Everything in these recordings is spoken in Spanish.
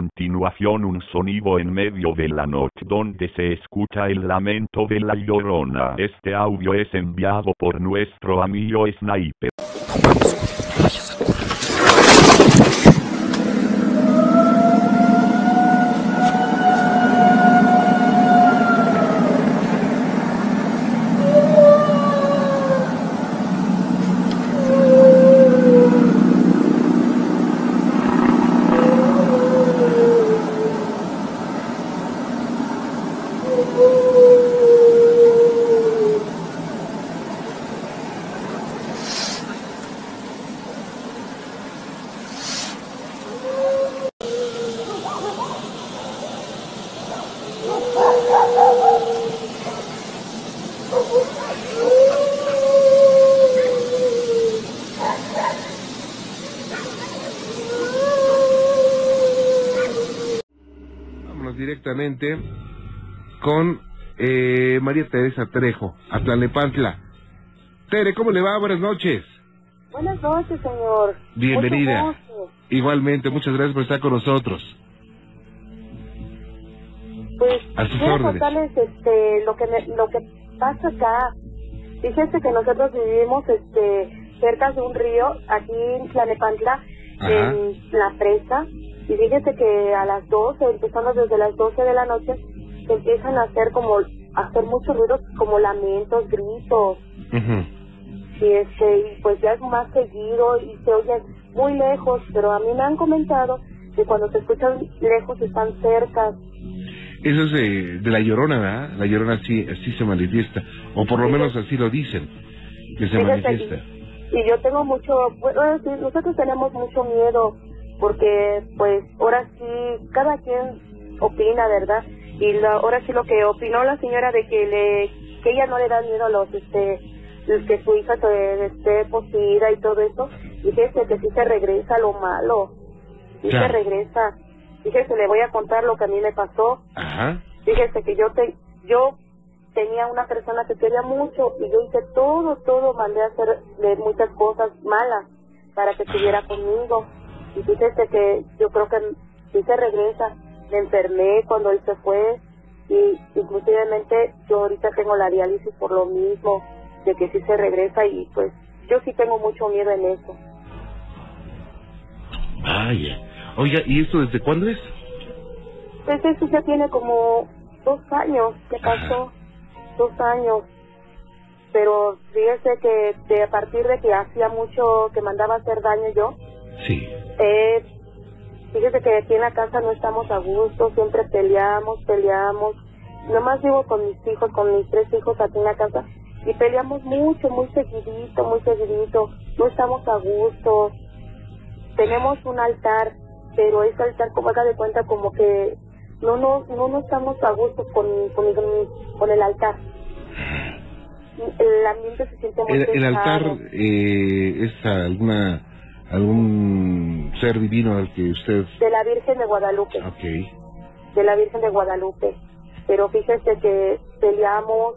continuación un sonido en medio de la noche donde se escucha el lamento de la llorona. Este audio es enviado por nuestro amigo Sniper. Vámonos directamente con eh, María Teresa Trejo, a Tlalnepantla. Tere, ¿cómo le va? Buenas noches. Buenas noches, señor. Bienvenida. Igualmente, muchas gracias por estar con nosotros. Pues A sus quiero contarles este, lo que me- lo que pasa acá. Fíjese que nosotros vivimos este cerca de un río, aquí en Tlanepantla, en la presa. Y fíjese que a las 12, empezando desde las 12 de la noche, se empiezan a hacer como, a hacer muchos ruidos, como lamentos, gritos. Y este y pues ya es más seguido y se oye muy lejos pero a mí me han comentado que cuando se escuchan lejos están cerca Eso es de, de la llorona, ¿verdad? La llorona así, así se manifiesta, o por lo Sí. menos así lo dicen, que se manifiesta. y yo tengo mucho bueno sí, nosotros tenemos mucho miedo porque pues ahora sí cada quien opina verdad y la, ahora sí lo que opinó la señora de que le que ella no le da miedo a los este que su hija se esté poseída y todo eso y fíjese que sí se regresa lo malo sí Claro. se regresa fíjese le voy a contar lo que a mí me pasó Ajá. Fíjese que yo te, yo tenía una persona que quería mucho y yo hice todo, todo, mandé a hacer de muchas cosas malas para que estuviera conmigo. Y fíjese que yo creo que sí se regresa. Me enfermé cuando él se fue y inclusivemente yo ahorita tengo la diálisis por lo mismo, de que sí se regresa y pues yo sí tengo mucho miedo en eso. Vaya. Oiga, ¿y esto desde cuándo es? Pues eso ya tiene como dos años que pasó, dos años. Pero fíjese que de, a partir de que hacía mucho que mandaba hacer daño yo, Sí. eh, fíjese que aquí en la casa no estamos a gusto, siempre peleamos, peleamos. Nomás vivo con mis hijos, con mis tres hijos aquí en la casa y peleamos mucho, muy seguidito, muy seguidito. No estamos a gusto. Tenemos un altar, pero ese altar, como haga de cuenta, como que no no, no, no estamos a gusto con, con, con, el altar. El ambiente se siente muy El, el altar eh, es alguna algún ser divino al que usted... de la Virgen de Guadalupe. Ok. de la Virgen de Guadalupe. Pero fíjese que peleamos,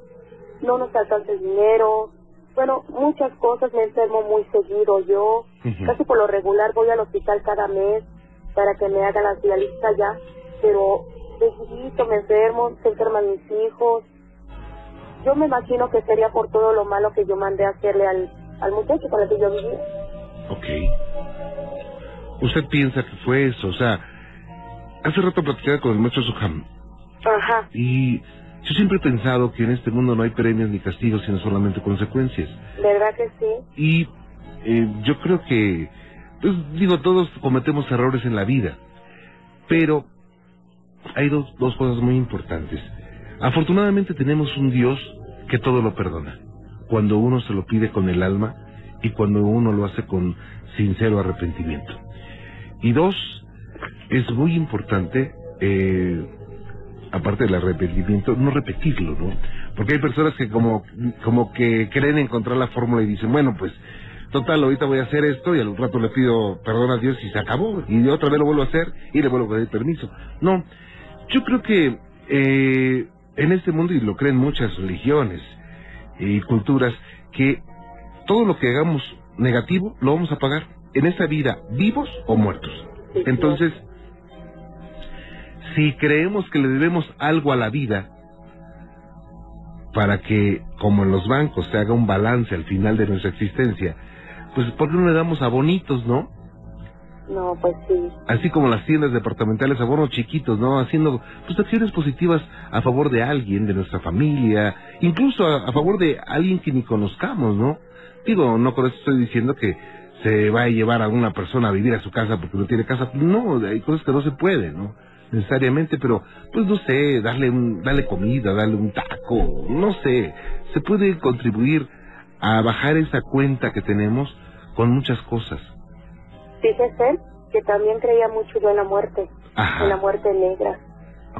no nos alcanza el dinero, bueno, muchas cosas, me enfermo muy seguido yo, casi por lo regular voy al hospital cada mes para que me hagan las diálisis allá, pero seguidito me enfermo, se enferman mis hijos. Yo me imagino que sería por todo lo malo que yo mandé a hacerle al, al muchacho con el que yo vivía. Ok. ¿Usted piensa que fue eso? O sea, hace rato platicaba con el maestro Suham Ajá, y yo siempre he pensado que en este mundo no hay premios ni castigos, sino solamente consecuencias. ¿verdad que sí? Y eh, yo creo que, digo, todos cometemos errores en la vida, pero hay dos, dos cosas muy importantes. Afortunadamente tenemos un Dios que todo lo perdona, cuando uno se lo pide con el alma y cuando uno lo hace con sincero arrepentimiento. Y dos, es muy importante, eh, aparte del arrepentimiento, no repetirlo, ¿no? Porque hay personas que como, como que creen encontrar la fórmula y dicen, bueno, pues, total, ahorita voy a hacer esto y al rato le pido perdón a Dios y se acabó. Y otra vez lo vuelvo a hacer y le vuelvo a pedir permiso. No, yo creo que eh, en este mundo, y lo creen muchas religiones y culturas, que todo lo que hagamos negativo lo vamos a pagar en esta vida, vivos o muertos. Entonces, si creemos que le debemos algo a la vida, para que, como en los bancos, se haga un balance al final de nuestra existencia, pues ¿por qué no le damos abonitos, no? No, pues sí. Así como las tiendas departamentales, abonos chiquitos, ¿no? Haciendo pues acciones positivas a favor de alguien, de nuestra familia, incluso a, a favor de alguien que ni conozcamos, ¿no? Digo, no con esto estoy diciendo que se va a llevar a una persona a vivir a su casa porque no tiene casa. No, hay cosas que no se pueden, ¿no? Necesariamente, pero pues no sé, darle, un, darle comida, darle un taco, no sé. Se puede contribuir a bajar esa cuenta que tenemos con muchas cosas. Fíjese que también creía mucho yo en la muerte, Ajá. en la muerte negra.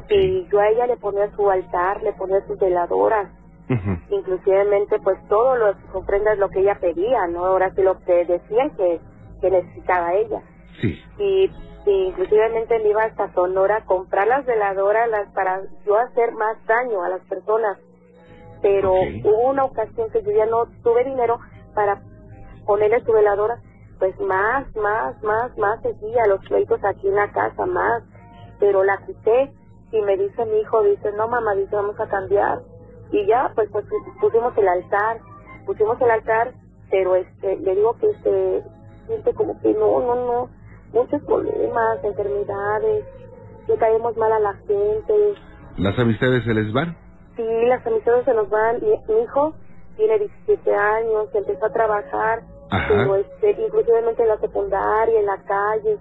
Y yo a ella le ponía su altar, le ponía sus veladoras, Ujú. inclusivemente pues todo lo ofrendas lo que ella pedía, ¿no? Ahora sí lo que decían que, que necesitaba ella. Sí. Y, y inclusivemente me iba hasta Sonora a comprar las veladoras las, para yo hacer más daño a las personas. Pero hubo una ocasión que yo ya no tuve dinero para ponerle su veladora, pues más, más, más, más seguía los pleitos aquí en la casa, más. Pero la quité y me dice mi hijo, dice, no mamá, dice, vamos a cambiar. Y ya, pues, pues pusimos el altar, pusimos el altar, pero este, le digo que se siente como que no, no, no, muchos problemas, enfermedades, le caemos mal a la gente, ¿Las amistades se les van? Sí, las amistades se nos van, mi, mi hijo tiene 17 años, empezó a trabajar, pero este, inclusivemente en la secundaria, en la calle,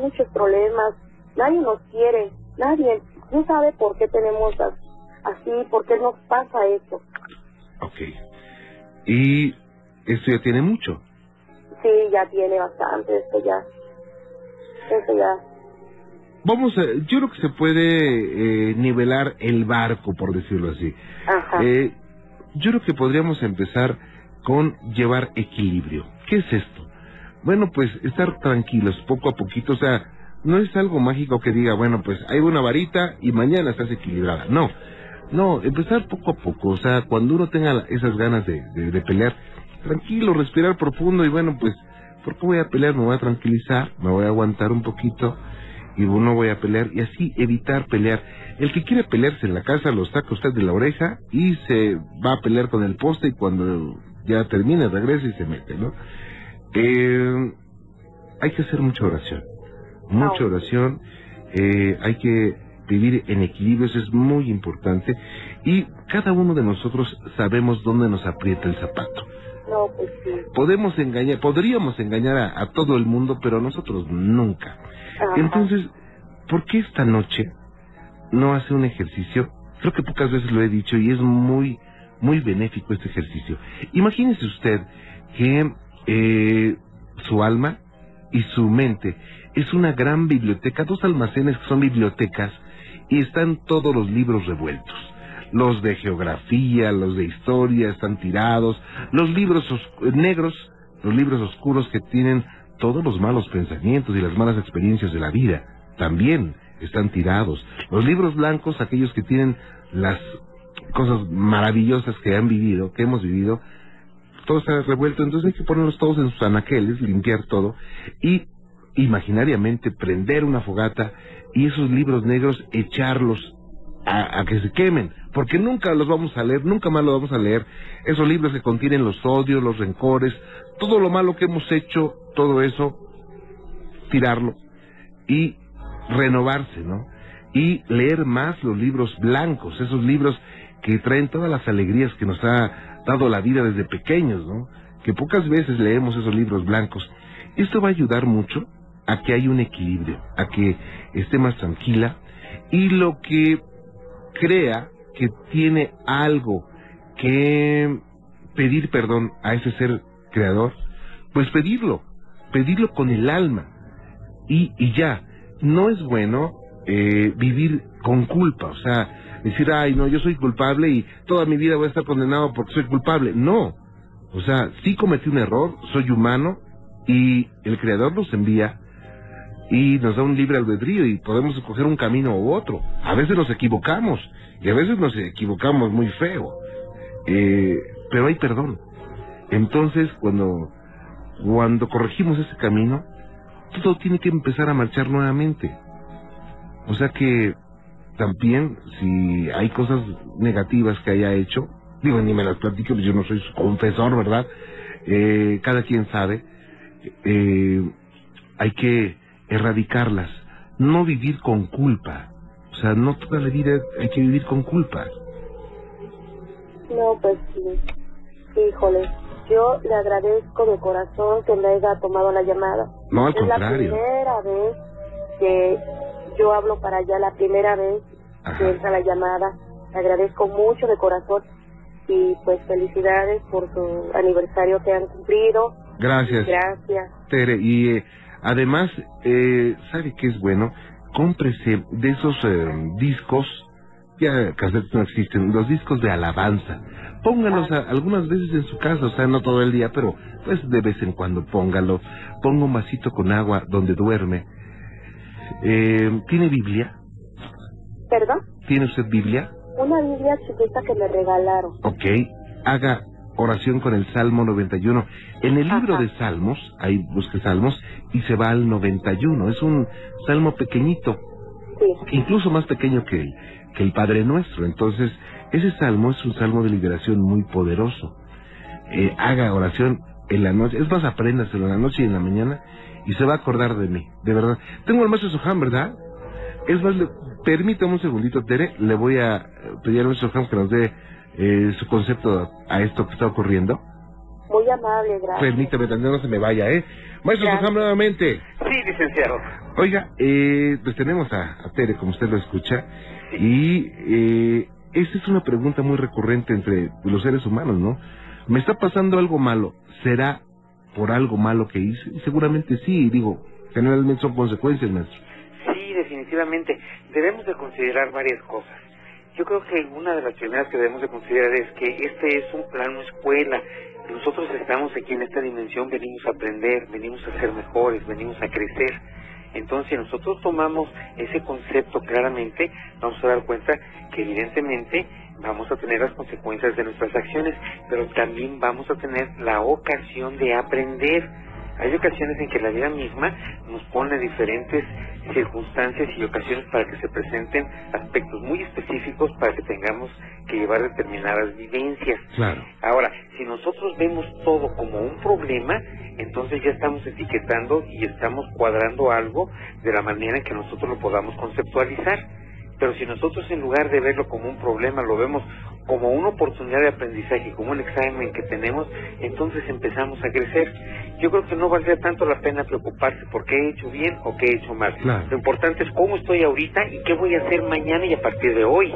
muchos problemas, nadie nos quiere, nadie, no sabe por qué tenemos as- así, por qué nos pasa eso. Ok. Y esto ya tiene mucho. Sí, ya tiene bastante, esto ya, esto ya, Vamos a, yo creo que se puede eh, nivelar el barco, por decirlo así. ajá, Eh, yo creo que podríamos empezar con llevar equilibrio. ¿Qué es esto? Bueno, pues estar tranquilos, poco a poquito, o sea, no es algo mágico que diga, bueno, pues hay una varita y mañana estás equilibrada. No, no, empezar poco a poco, o sea, cuando uno tenga esas ganas de, de, de pelear, tranquilo, respirar profundo y bueno, pues, ¿por qué voy a pelear? Me voy a tranquilizar, me voy a aguantar un poquito y no voy a pelear y así evitar pelear. El que quiere pelearse en la casa lo saca usted de la oreja y se va a pelear con el poste y cuando ya termina regresa y se mete, ¿no? Eh, hay que hacer mucha oración, mucha Ah, oración, eh, hay que vivir en equilibrio, eso es muy importante y cada uno de nosotros sabemos dónde nos aprieta el zapato. no, pues sí, Podemos engañar, podríamos engañar a, a todo el mundo, pero nosotros nunca. Entonces, ¿por qué esta noche no hace un ejercicio? Creo que pocas veces lo he dicho y es muy, muy benéfico este ejercicio. Imagínese usted que eh, su alma y su mente es una gran biblioteca, dos almacenes que son bibliotecas y están todos los libros revueltos. Los de geografía, los de historia están tirados, los libros os- negros, los libros oscuros que tienen todos los malos pensamientos y las malas experiencias de la vida también están tirados. Los libros blancos, aquellos que tienen las cosas maravillosas que han vivido, que hemos vivido, todo está revuelto, entonces hay que ponerlos todos en sus anaqueles, limpiar todo y imaginariamente prender una fogata y esos libros negros echarlos a, a que se quemen, porque nunca los vamos a leer, nunca más los vamos a leer. Esos libros que contienen los odios, los rencores, todo lo malo que hemos hecho, todo eso, tirarlo y renovarse, ¿no? Y leer más los libros blancos, esos libros que traen todas las alegrías que nos ha dado la vida desde pequeños, ¿no? Que pocas veces leemos esos libros blancos. Esto va a ayudar mucho a que haya un equilibrio, a que esté más tranquila y lo que crea que tiene algo que pedir perdón a ese ser creador, pues pedirlo, pedirlo con el alma y, y ya, no es bueno eh, vivir con culpa, o sea, decir, ay, no, yo soy culpable y toda mi vida voy a estar condenado porque soy culpable. No, o sea, sí cometí un error, soy humano y el Creador nos envía y nos da un libre albedrío y podemos escoger un camino u otro. A veces nos equivocamos y a veces nos equivocamos muy feo, eh, pero hay perdón. Entonces, cuando, cuando corregimos ese camino, todo tiene que empezar a marchar nuevamente. O sea que también, si hay cosas negativas que haya hecho, digo, ni me las platico, yo no soy su confesor, ¿verdad? Eh, cada quien sabe, eh, hay que erradicarlas, no vivir con culpa, o sea, no toda la vida hay que vivir con culpa. No, pues sí, híjole, yo le agradezco de corazón que me haya tomado la llamada. No, al es contrario. la primera vez que yo hablo para allá, la primera vez Ajá. que entra la llamada. Le agradezco mucho de corazón y pues felicidades por su aniversario que han cumplido. Gracias, Gracias. Tere. Y eh, además, eh, ¿sabe qué es bueno? Cómprese de esos eh, discos, ya cassettes no existen, los discos de alabanza. Póngalos a- algunas veces en su casa, o sea, no todo el día, pero pues de vez en cuando póngalo. Ponga un vasito con agua donde duerme. Eh, ¿Tiene Biblia? ¿Perdón? ¿Tiene usted Biblia? Una Biblia chiquita que me regalaron. Ok, haga oración con el Salmo 91. En el libro Ajá. de Salmos, ahí busque Salmos, y se va al 91. Es un salmo pequeñito, Sí. incluso más pequeño que el, que el Padre Nuestro. Entonces, ese salmo es un salmo de liberación muy poderoso. Eh, haga oración en la noche, es más, apréndaselo en la noche y en la mañana, y se va a acordar de mí, de verdad. Tengo el maestro Soham, ¿verdad? Es más, le- permítame un segundito, Tere, le voy a pedir al maestro Soham que nos dé eh, su concepto a esto que está ocurriendo. Muy amable, gracias. Permítame, también no se me vaya, ¿eh? Maestro. Soham, nuevamente. Sí, licenciado. Oiga, eh, pues tenemos a, a Tere, como usted lo escucha, y eh, esta es una pregunta muy recurrente entre los seres humanos, ¿no? ¿Me está pasando algo malo? ¿Será por algo malo que hice? Seguramente sí, digo, generalmente son consecuencias, maestro. Sí, definitivamente. Debemos de considerar varias cosas. Yo creo que una de las primeras que debemos de considerar es que este es un plano escuela. Nosotros estamos aquí en esta dimensión, venimos a aprender, venimos a ser mejores, venimos a crecer. Entonces, si nosotros tomamos ese concepto claramente, vamos a dar cuenta que evidentemente vamos a tener las consecuencias de nuestras acciones, pero también vamos a tener la ocasión de aprender. Hay ocasiones en que la vida misma nos pone diferentes circunstancias y ocasiones para que se presenten aspectos muy específicos para que tengamos que llevar determinadas vivencias. Claro. Ahora, si nosotros vemos todo como un problema, entonces ya estamos etiquetando y estamos cuadrando algo de la manera en que nosotros lo podamos conceptualizar. Pero si nosotros en lugar de verlo como un problema lo vemos como una oportunidad de aprendizaje, como un examen que tenemos, entonces empezamos a crecer. Yo creo que no valdría tanto la pena preocuparse por qué he hecho bien o qué he hecho mal. Claro. Lo importante es cómo estoy ahorita y qué voy a hacer mañana y a partir de hoy.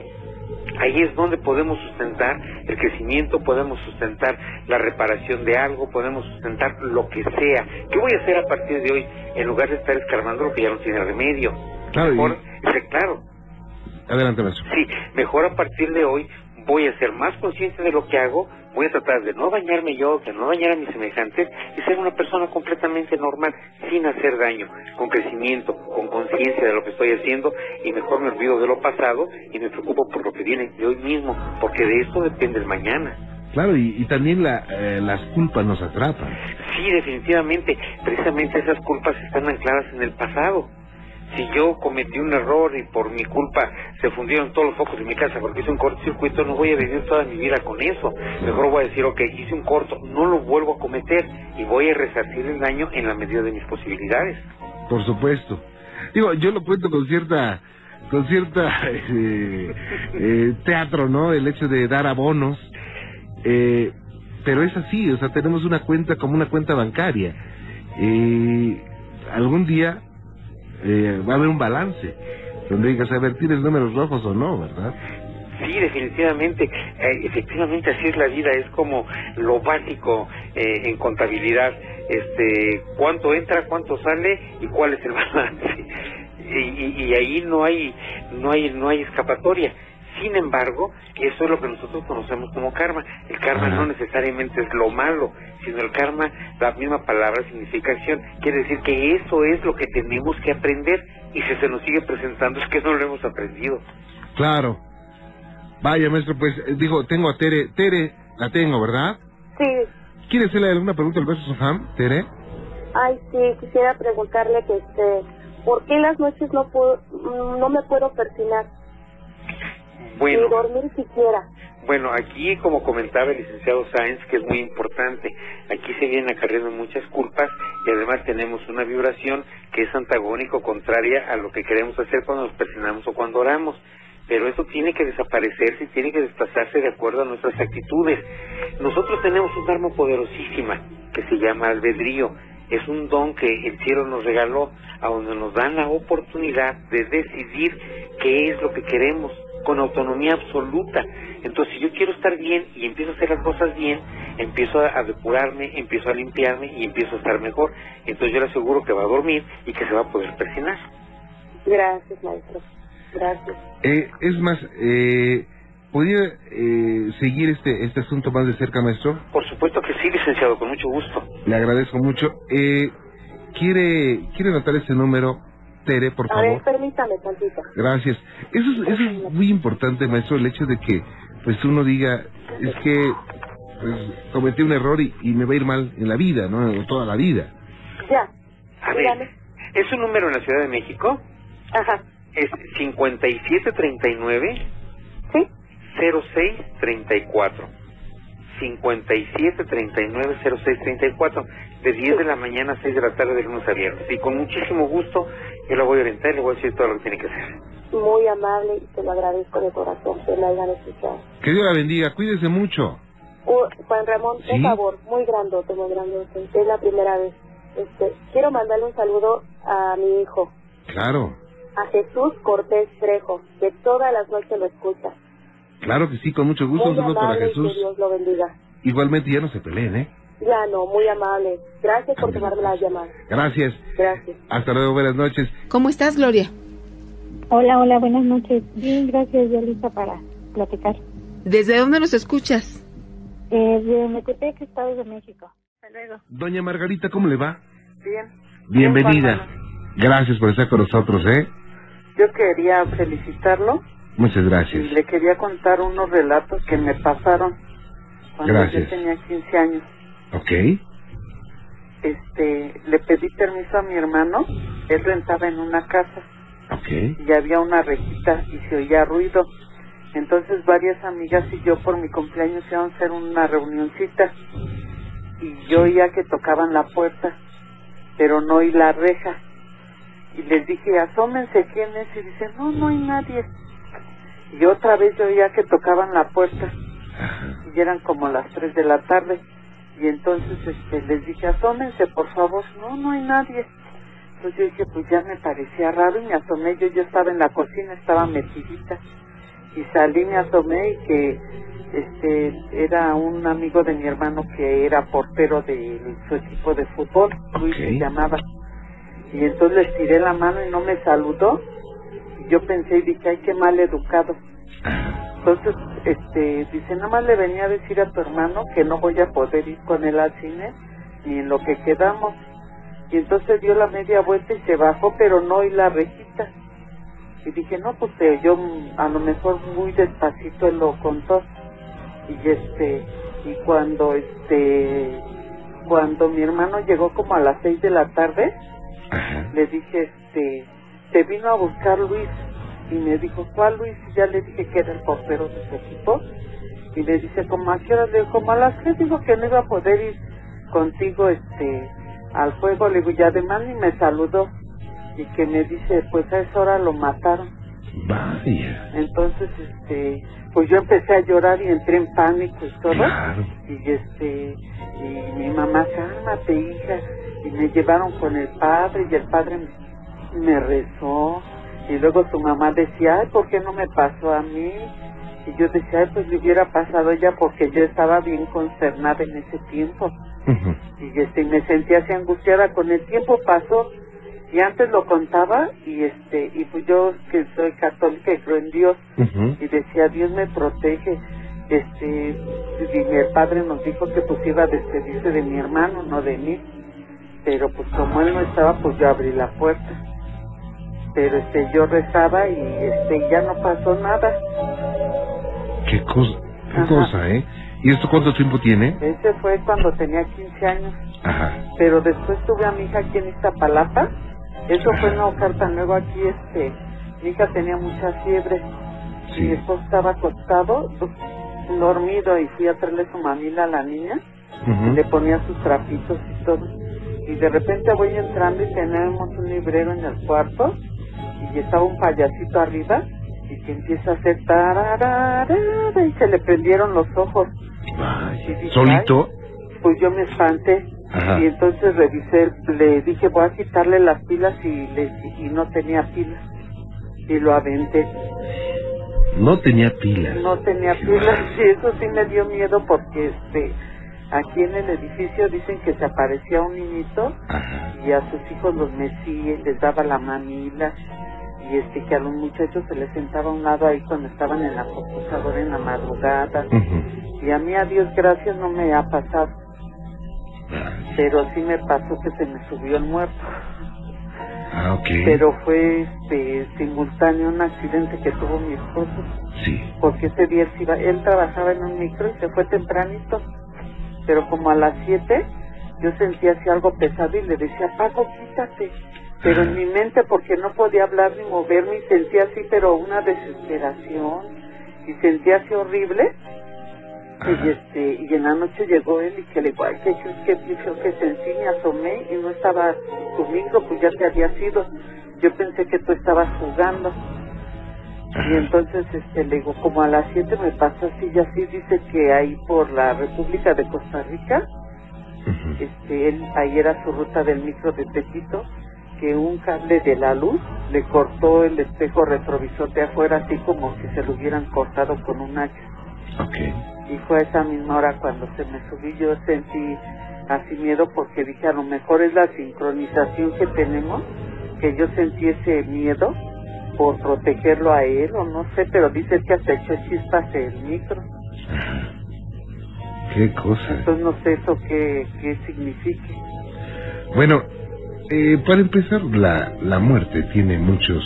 Ahí es donde podemos sustentar el crecimiento, podemos sustentar la reparación de algo, podemos sustentar lo que sea. ¿Qué voy a hacer a partir de hoy en lugar de estar escarbando lo que ya no tiene remedio? Claro, Mejor, claro, Adelante, maestro. sí, mejor a partir de hoy voy a ser más consciente de lo que hago, voy a tratar de no dañarme yo, de no dañar a mis semejantes y ser una persona completamente normal, sin hacer daño, con crecimiento, con conciencia de lo que estoy haciendo y mejor me olvido de lo pasado y me preocupo por lo que viene de hoy mismo, porque de esto depende el mañana. Claro, y, y también la, eh, las culpas nos atrapan. Sí, definitivamente, precisamente esas culpas están ancladas en el pasado. Si yo cometí un error y por mi culpa se fundieron todos los focos de mi casa porque hice un cortocircuito, no voy a vivir toda mi vida con eso. Mejor voy a decir, ok, hice un corto, no lo vuelvo a cometer y voy a resarcir el daño en la medida de mis posibilidades. Por supuesto. Digo, yo lo cuento con cierta, con cierta eh, eh, teatro, ¿no? El hecho de dar abonos. Eh, pero es así, o sea, tenemos una cuenta como una cuenta bancaria. Eh, algún día eh, va a haber un balance donde digas, a ver, ¿tienes números rojos o no, verdad? Sí, definitivamente. Eh, efectivamente, así es la vida. Es como lo básico eh, en contabilidad. Este, cuánto entra, cuánto sale y cuál es el balance. Y, y- y ahí no hay, no hay, no hay escapatoria. Sin embargo, eso es lo que nosotros conocemos como karma. El karma no necesariamente es lo malo, sino el karma, la misma palabra significa acción. Quiere decir que eso es lo que tenemos que aprender y si se nos sigue presentando es que no lo hemos aprendido. Claro. Vaya, maestro, pues eh, digo, tengo a Tere. Tere, la tengo, ¿verdad? Sí, ¿Quiere hacerle alguna pregunta al maestro Soham, Tere? ay, sí, quisiera preguntarle que este, ¿por qué las noches no puedo, no me puedo persinar? Bueno. ni dormir siquiera. Bueno, aquí, como comentaba el licenciado Sáenz, que es muy importante, aquí se vienen acarreando muchas culpas y además tenemos una vibración que es antagónico, contraria a lo que queremos hacer cuando nos presionamos o cuando oramos. Pero eso tiene que desaparecerse y tiene que desplazarse de acuerdo a nuestras actitudes. Nosotros tenemos un arma poderosísima que se llama albedrío. Es un don que el cielo nos regaló, a donde nos dan la oportunidad de decidir qué es lo que queremos con autonomía absoluta. Entonces, si yo quiero estar bien y empiezo a hacer las cosas bien, empiezo a, a depurarme, empiezo a limpiarme y empiezo a estar mejor. Entonces, yo le aseguro que va a dormir y que se va a poder presionar. Gracias, maestro. Gracias. Eh, es más, eh, ¿podría eh, seguir este, este asunto más de cerca, maestro? Por supuesto que sí, licenciado, con mucho gusto. Le agradezco mucho. Eh, ¿quiere, ¿Quiere anotar ese número, Tere, por A favor? ver, permítame tantito. Gracias. Eso es, eso es muy importante, maestro, el hecho de que pues uno diga, es que pues, cometí un error y, y me va a ir mal en la vida, ¿no? Toda la vida. Ya. A Dígame. ver, es un número en la Ciudad de México, Ajá. es 5739 ¿Sí? 0634. 5739-0634, de 10 de la mañana a 6 de la tarde de lunes a viernes. Y con muchísimo gusto yo la voy a orientar y le voy a decir todo lo que tiene que hacer. Muy amable y te lo agradezco de corazón que me hayan escuchado. Que Dios la bendiga, cuídese mucho. Uh, Juan Ramón, ¿Sí? por favor, muy grandote, muy grandote. Es la primera vez. Este, quiero mandarle un saludo a mi hijo, Claro, a Jesús Cortés Trejo, que todas las noches lo escucha. Claro que sí, con mucho gusto. muy Un saludo para amable Jesús. que Dios lo bendiga. Igualmente ya no se peleen, ¿eh? Ya no, muy amable. Gracias por tomarme la llamada. Gracias. Gracias. Hasta luego, buenas noches. ¿Cómo estás, Gloria? Hola, hola, buenas noches. Bien, gracias, ya lista para platicar. ¿Desde dónde nos escuchas? Eh, de Metepec, Estado de México. Hasta luego. Doña Margarita, ¿cómo le va? Bien. Bienvenida. Gracias por estar con nosotros, ¿eh? Yo quería felicitarlo Muchas y gracias. le quería contar unos relatos que me pasaron cuando Gracias. yo tenía 15 años. Ok. Este, le pedí permiso a mi hermano, él rentaba en una casa Ok. y había una rejita y se oía ruido. Entonces varias amigas y yo por mi cumpleaños íbamos a hacer una reunioncita y yo oía que tocaban la puerta, pero no oí la reja. Y les dije, asómense quién es, y dicen, no, no hay nadie. Y otra vez yo oía que tocaban la puerta y eran como las 3 de la tarde. Y entonces este, les dije, asómense por favor, no, no hay nadie. Entonces yo dije, pues ya me parecía raro y me asomé, yo, yo estaba en la cocina, estaba metidita. Y salí, me asomé y que este era un amigo de mi hermano que era portero de su equipo de fútbol, Luis se llamaba. Y entonces les tiré la mano y no me saludó. Y yo pensé y dije, ay, qué mal educado. Entonces, este, dice, nada más le venía a decir a tu hermano que no voy a poder ir con él al cine ni en lo que quedamos. Y entonces dio la media vuelta y se bajó, pero no oí la rejita. Y dije, no, pues eh, yo a lo mejor muy despacito él lo contó. Y este, y cuando este, cuando mi hermano llegó como a las seis de la tarde, Ajá. le dije, este, te vino a buscar Luis. Y me dijo, ¿cuál Luis? Y ya le dije que era el portero de su equipo. Y le dice, ¿cómo a qué hora? Le digo, como a las que dijo que no iba a poder ir contigo, este, al juego. Le digo, y además ni me saludó. Y que me dice, pues a esa hora lo mataron. Vaya. Entonces, este, pues yo empecé a llorar y entré en pánico y todo Claro. y este y mi mamá cálmate hija y me llevaron con el padre y el padre me, me rezó y luego su mamá decía ay por qué no me pasó a mí y yo decía ay pues le hubiera pasado a ella porque yo estaba bien concernada en ese tiempo y este me sentía así angustiada. Con el tiempo pasó y antes lo contaba y este y pues yo que soy católica y creo en Dios y decía Dios me protege este y el padre nos dijo que pues iba a despedirse de mi hermano no de mí. Pero pues como él no estaba pues yo abrí la puerta pero este yo rezaba y este ya no pasó nada Qué cosa, qué Ajá. cosa, ¿eh? ¿Y esto cuánto tiempo tiene? ese fue cuando tenía 15 años Ajá. pero después tuve a mi hija aquí en Iztapalapa eso fue Ajá. Naucalpan luego aquí este mi hija tenía mucha fiebre Sí. Mi esposo estaba acostado, dormido, y fui a traerle su mamila a la niña, Ujú. le ponía sus trapitos y todo. Y de repente voy entrando y tenemos un librero en el cuarto, y estaba un payasito arriba, y que empieza a hacer tararara, y se le prendieron los ojos. Vaya. Y dije, ¿Solito? Pues yo me espanté. Ajá. Y entonces revisé, le dije, voy a quitarle las pilas y, le, y no tenía pilas. Y lo aventé. No tenía pilas. No tenía pilas. Y eso sí me dio miedo porque este aquí en el edificio dicen que se aparecía un niñito Ajá. y a sus hijos los mecía y les daba la mamila. Y este que a los muchachos se les sentaba a un lado ahí cuando estaban en la computadora en la madrugada. Y a mí, a Dios gracias, no me ha pasado. Vaya. Pero sí me pasó que se me subió el muerto. Ah, ok. pero fue este simultáneo un accidente que tuvo mi esposo Sí. porque ese día él, iba- él trabajaba en un micro y se fue tempranito pero como a las 7 yo sentía así algo pesado y le decía Paco quítate pero en mi mente porque no podía hablar ni moverme y sentía así pero una desesperación y sentía así horrible. Y este y en la noche llegó él y que le digo ay que pienso que sentí me asomé y no estaba micro pues ya te había sido. Yo pensé que tú estabas jugando y entonces este le digo como a las 7 me pasó así y así dice que ahí por la República de Costa Rica este él ahí era su ruta del micro de Tepito que un cable de la luz le cortó el espejo retrovisor de afuera así como si se lo hubieran cortado con un hacha. Ok. y fue a esa misma hora cuando se me subí yo sentí así miedo porque dije a lo mejor es la sincronización que tenemos que yo sentí ese miedo por protegerlo a él o no sé pero dice que hasta echó chispas el micro Ajá. Qué cosa. entonces no sé eso qué, qué signifique Bueno, eh, para empezar, la, la muerte tiene muchos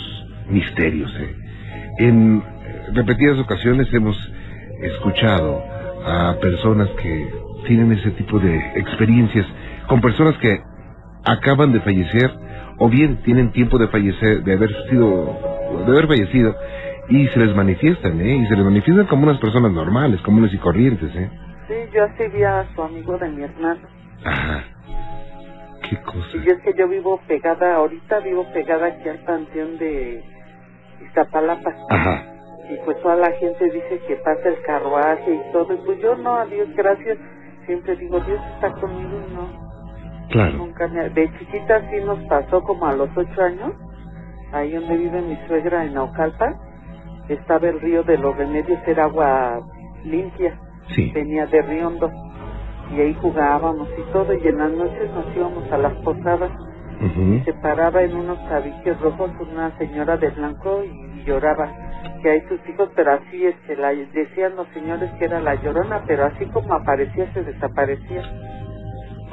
misterios. eh. En repetidas ocasiones hemos escuchado a personas que tienen ese tipo de experiencias con personas que acaban de fallecer o bien tienen tiempo de fallecer, de haber sido, de haber fallecido y se les manifiestan, ¿eh? Y se les manifiestan como unas personas normales, comunes y corrientes, ¿eh? sí yo así vi a su amigo de mi hermano Ajá. Qué cosa. y es que yo vivo pegada ahorita vivo pegada aquí al panteón de Iztapalapa Ajá. y pues toda la gente dice que pasa el carruaje y todo, y pues yo no, a Dios gracias, siempre digo, Dios está conmigo y no, Claro. nunca me... De chiquita sí nos pasó como a los ocho años, ahí donde vive mi suegra en Naucalpan, estaba el río de los remedios, era agua limpia, Sí. venía de Riondo, y ahí jugábamos y todo, y en las noches nos íbamos a las posadas, Ujú. se paraba en unos tabiques rojos una señora de blanco y, lloraba. Que hay sus hijos pero así este la decían los señores que era la llorona pero así como aparecía se desaparecía.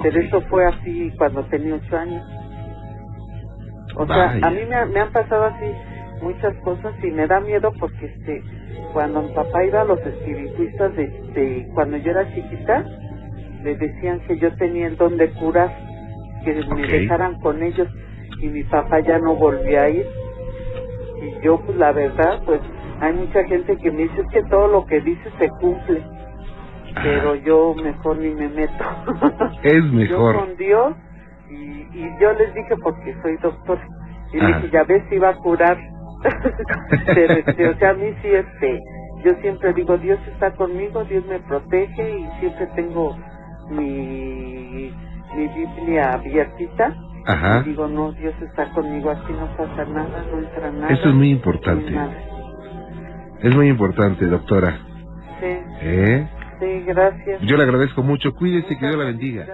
Pero eso fue así cuando tenía ocho años o sea a mí me, me han pasado así muchas cosas y me da miedo porque este cuando mi papá iba a los espiritistas de, de cuando yo era chiquita le decían que yo tenía el don de curar que me dejaran con ellos y mi papá ya no volvió a ir. Y yo pues la verdad pues hay mucha gente que me dice "Es que todo lo que dice se cumple pero yo mejor ni me meto Es yo mejor. con Dios y, y yo les dije porque soy doctor y le dije ya ves si va a curar pero este, o sea a mí sí este yo siempre digo Dios está conmigo Dios me protege y siempre tengo mi mi Biblia abiertita Ajá. y digo no Dios está conmigo aquí no pasa nada no entra nada Eso es muy importante. Es muy importante, doctora. sí ¿Eh? sí gracias Yo le agradezco mucho. Cuídese, que Dios la bendiga.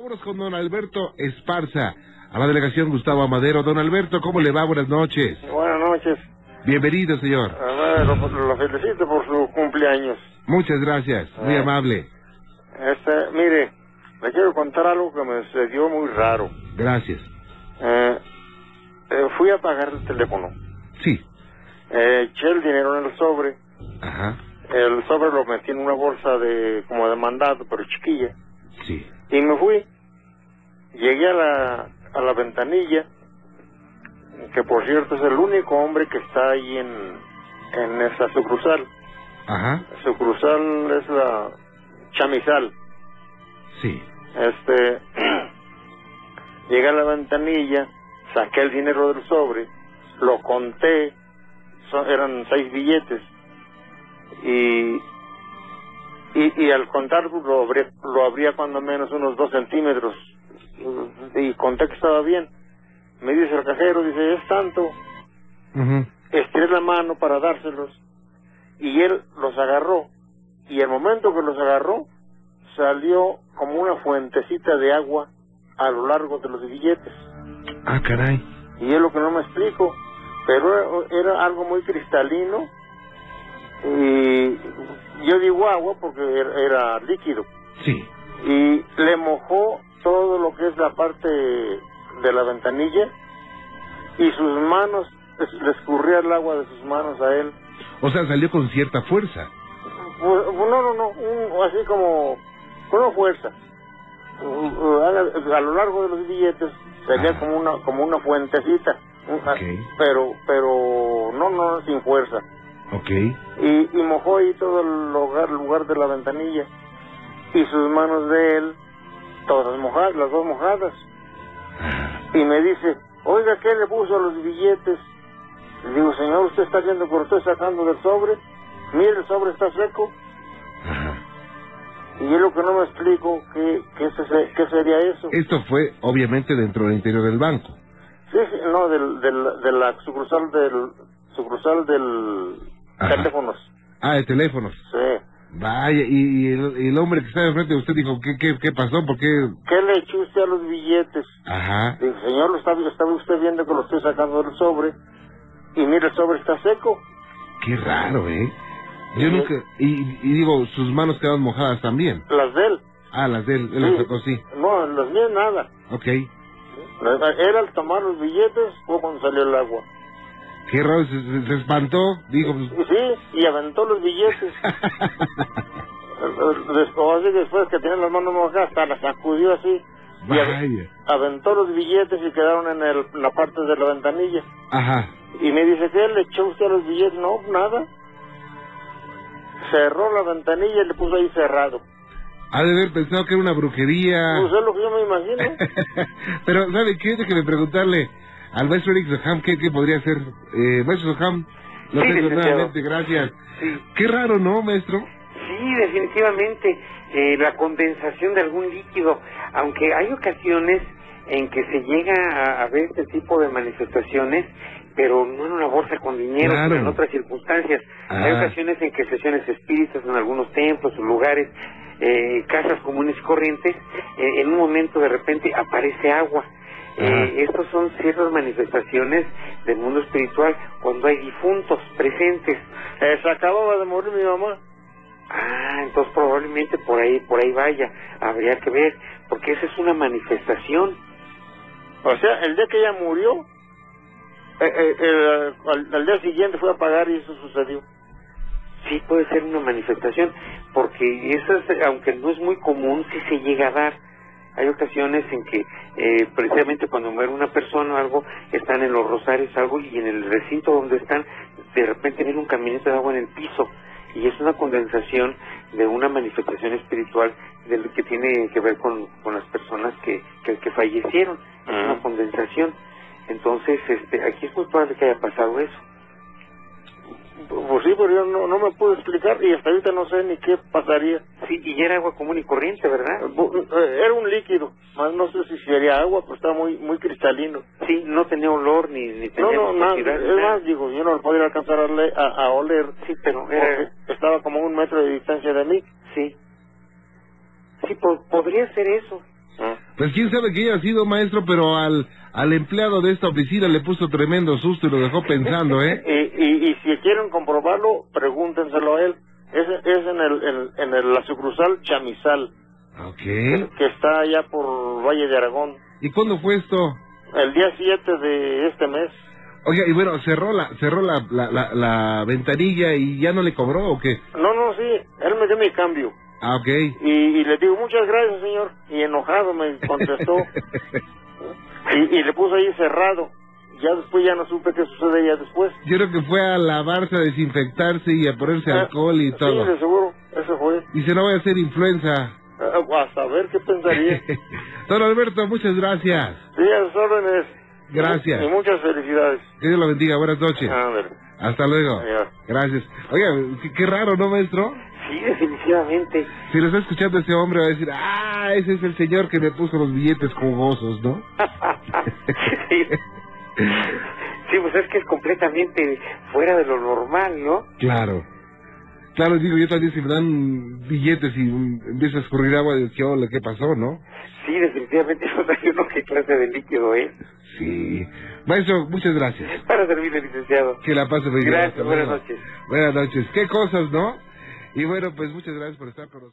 Vámonos con don Alberto Esparza, a la delegación Gustavo Amadero. Don Alberto, ¿cómo le va? Buenas noches. Buenas noches. Bienvenido, señor. A ver, lo, lo felicito por su cumpleaños. Muchas gracias. Muy Ah. amable. Este, mire, le quiero contar algo que me sucedió muy raro. Gracias. Eh, eh, fui a pagar el teléfono. Sí. Eh, eché el dinero en el sobre. Ajá. El sobre lo metí en una bolsa de como de mandado, pero chiquilla. Sí. Y me fui. Llegué a la, a la ventanilla, que por cierto es el único hombre que está ahí en, en esa sucursal. Ajá, Sucursal es la chamizal. sí. Este, llegué a la ventanilla, saqué el dinero del sobre, lo conté, son- eran seis billetes, y, y, y al contar lo abría, lo cuando menos unos dos centímetros, y conté que estaba bien. Me dice el cajero, dice, es tanto, Ujú. estiré la mano para dárselos, y él los agarró, y el momento que los agarró, salió como una fuentecita de agua a lo largo de los billetes. Ah, caray. Y es lo que no me explico, pero era algo muy cristalino, y yo digo agua porque era, era líquido, Sí. y le mojó todo lo que es la parte de la ventanilla, y sus manos, le escurría el agua de sus manos a él. O sea, salió con cierta fuerza. Pues, No, no, no, un- así como con una fuerza. A, a lo largo de los billetes sería Ajá. como una como una fuentecita, pero pero no no sin fuerza. Ok. Y, y mojó ahí todo el lugar, lugar de la ventanilla y sus manos de él todas mojadas, las dos mojadas. Y me dice, oiga, ¿qué le puso a los billetes? Le digo, señor, usted está viendo lo estoy sacando del sobre. Mire, el sobre está seco. Y es lo que no me explico, ¿qué, qué, se- qué sería eso? Esto fue obviamente dentro del interior del banco. Sí, sí, no, del, del, de la sucursal del, sucursal del Ajá. teléfonos. Ah, de teléfonos. Sí. Vaya, y, y el, el hombre que está enfrente de usted dijo, ¿qué, qué, qué pasó? ¿Por qué? ¿Qué le echó usted a los billetes? Ajá. Digo, señor, lo está usted viendo que lo estoy sacando del sobre. Y mire, el sobre está seco. Qué raro, ¿eh? Yo Sí. nunca... Y, y digo, sus manos quedaron mojadas también. Las de él. Ah, las de él, él Sí. las sacó, sí. No, las mías nada. Ok. Él al tomar los billetes fue cuando salió el agua. Qué raro, se, se- espantó, dijo... pues, Y sí, y aventó los billetes. Después, así después que tenía las manos mojadas, hasta las sacudió así. Y Vaya. aventó los billetes y quedaron en, el, en la parte de la ventanilla. Ajá. Y me dice, ¿qué le echó usted a los billetes? No, nada. Cerró la ventanilla y le puso ahí cerrado. Ha de haber pensado que era una brujería. Pues es lo que yo me imagino. Pero, ¿sabe qué? Déjeme preguntarle al maestro Eric Soham qué, qué podría ser. Eh, maestro Soham, lo Sí, tengo nuevamente, gracias. Sí. Qué raro, ¿no, maestro? Sí, definitivamente, eh, la condensación de algún líquido, aunque hay ocasiones en que se llega a, a ver este tipo de manifestaciones, pero no en una bolsa con dinero, Claro. sino en otras circunstancias. Hay Ah. ocasiones en que sesiones espíritas en algunos templos o lugares, eh, casas comunes y corrientes, eh, en un momento de repente aparece agua. Eh, estos son ciertas manifestaciones del mundo espiritual cuando hay difuntos presentes. Eh, se acababa de morir mi mamá. Ah, entonces probablemente por ahí, por ahí vaya. Habría que ver, porque esa es una manifestación. O sea, el día que ella murió, eh, eh, eh, al, al día siguiente fue a pagar y eso sucedió. Sí puede ser una manifestación, porque eso es, aunque no es muy común, sí se llega a dar. Hay ocasiones en que eh, precisamente cuando muere una persona o algo, están en los rosarios algo y en el recinto donde están, de repente viene un caminito de agua en el piso y es una condensación de una manifestación espiritual del que tiene que ver con, con las personas que, que, que fallecieron. Es Ah. una condensación. Entonces, este, aquí es muy probable que haya pasado eso. Pues sí, pero yo no, no me puedo explicar y hasta ahorita no sé ni qué pasaría. Sí, y era agua común y corriente, ¿verdad? Bu- eh, Era un líquido, más no sé si sería agua, pues estaba muy muy cristalino. Sí, no tenía olor ni, ni No, tenía no, nada, viscosidad, es nada. más, digo, yo no lo podría alcanzar a, le- a, a oler, Sí, pero era... estaba como a un metro de distancia de mí. Sí. Sí, po- podría ser eso. Pues quién sabe que haya sido maestro, pero al, al empleado de esta oficina le puso tremendo susto y lo dejó pensando, ¿eh? Y, y, y si quieren comprobarlo, pregúntenselo a él. Es, es en, el, en, en el- la sucursal Chamizal, Ok. que está allá por Valle de Aragón. ¿Y cuándo fue esto? El día 7 de este mes. Oiga, y bueno, cerró la cerró la, la, la, la ventanilla y ya no le cobró o qué? No, no, sí, él me dio mi cambio. Ah, ok. Y, y le digo, muchas gracias, señor. Y enojado me contestó. y, y le puso ahí cerrado. ya después ya no supe qué sucedía después. Yo creo que fue a lavarse, a desinfectarse y a ponerse Ah, alcohol y Sí, todo. de seguro, eso fue. Dice, no voy a hacer influenza. Ah, a saber qué pensaría. Don Alberto, muchas gracias. sí, a sus órdenes. Gracias. Y muchas felicidades. Que Dios lo bendiga. Buenas noches. Ándale. Hasta luego. Gracias. Oiga, qué, qué raro, ¿no, maestro? Sí, definitivamente. Si lo está escuchando ese hombre, va a decir, ah, ese es el señor que me puso los billetes jugosos, ¿no? sí. Sí, pues es que es completamente fuera de lo normal, ¿no? Claro. Claro, digo, yo también si me dan billetes y empieza a escurrir agua, digo, ¿qué hola, qué pasó, no? Sí, definitivamente no sé uno qué clase de líquido es. Sí. Maestro, muchas gracias. Para servirle, licenciado. Que la pase bien. Gracias, buenas noches. Buenas noches. Qué cosas, ¿no? Y bueno, pues muchas gracias por estar con nosotros.